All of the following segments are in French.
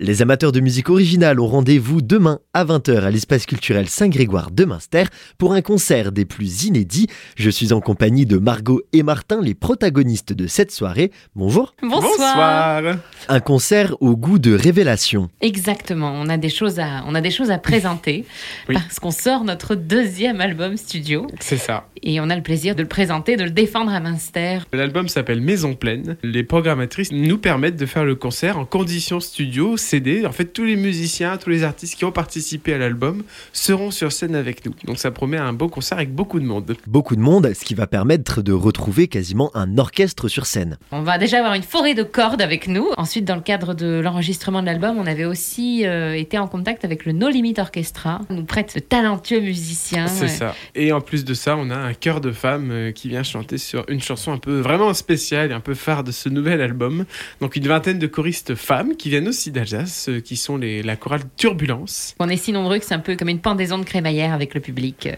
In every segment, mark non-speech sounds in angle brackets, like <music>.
Les amateurs de musique originale ont rendez-vous demain à 20h à l'espace culturel Saint-Grégoire de Münster pour un concert des plus inédits. Je suis en compagnie de Margot et Martin, les protagonistes de cette soirée. Bonjour. Bonsoir. Un concert au goût de révélation. Exactement, on a des choses à, on a des choses à <laughs> présenter Oui. parce qu'on sort notre deuxième album studio C'est ça. et on a le plaisir de le présenter, de le défendre à Münster. L'album s'appelle Maison Pleine. Les programmatrices nous permettent de faire le concert en conditions studio, CD. En fait, tous les musiciens, tous les artistes qui ont participé à l'album seront sur scène avec nous. Donc ça promet un beau concert avec beaucoup de monde. Beaucoup de monde, ce qui va permettre de retrouver quasiment un orchestre sur scène. On va déjà avoir une forêt de cordes avec nous. Ensuite, dans le cadre de l'enregistrement de l'album, on avait aussi euh, été en contact avec le No Limit Orchestra. On nous prête de talentueux musiciens. C'est ça. Et en plus de ça, on a un chœur de femmes euh, qui vient chanter sur une chanson un peu vraiment spéciale et un peu phare de ce nouvel album. Donc une vingtaine de choristes femmes qui viennent aussi d'Alsace, euh, qui sont les, la chorale Turbulence. On est si nombreux que c'est un peu comme une pendaison de crémaillère avec le public.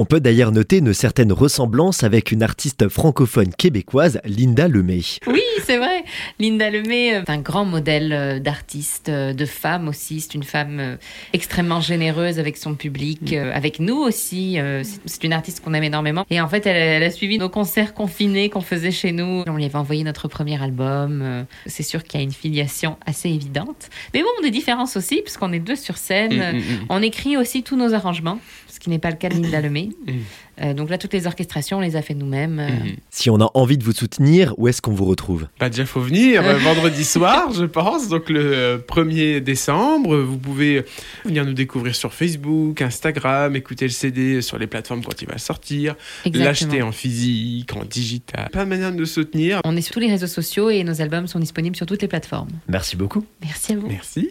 On peut d'ailleurs noter une certaine ressemblance avec une artiste francophone québécoise, Linda Lemay. Oui, c'est vrai. Linda Lemay euh, est un grand modèle euh, d'artiste, de femme aussi. C'est une femme extrêmement généreuse avec son public, euh, avec nous aussi. C'est- une artiste qu'on aime énormément. Et en fait, elle, elle a suivi nos concerts confinés qu'on faisait chez nous. On lui avait envoyé notre premier album. C'est sûr qu'il y a une filiation assez évidente. Mais bon, des différences aussi, puisqu'on est deux sur scène. Mm, mm, mm. On écrit aussi tous nos arrangements, ce qui n'est pas le cas de Linda Lemay. Euh, donc là, toutes les orchestrations, on les a fait nous-mêmes. Euh, Mhm. Si on a envie de vous soutenir, où est-ce qu'on vous retrouve? Bah déjà faut venir <laughs> euh, vendredi soir je pense donc le euh, 1er décembre vous pouvez venir nous découvrir sur Facebook Instagram écouter le CD sur les plateformes quand il va sortir l'acheter en physique en digital plein de manières de nous soutenir On est sur tous les réseaux sociaux et nos albums sont disponibles sur toutes les plateformes. Merci beaucoup. Merci à vous. merci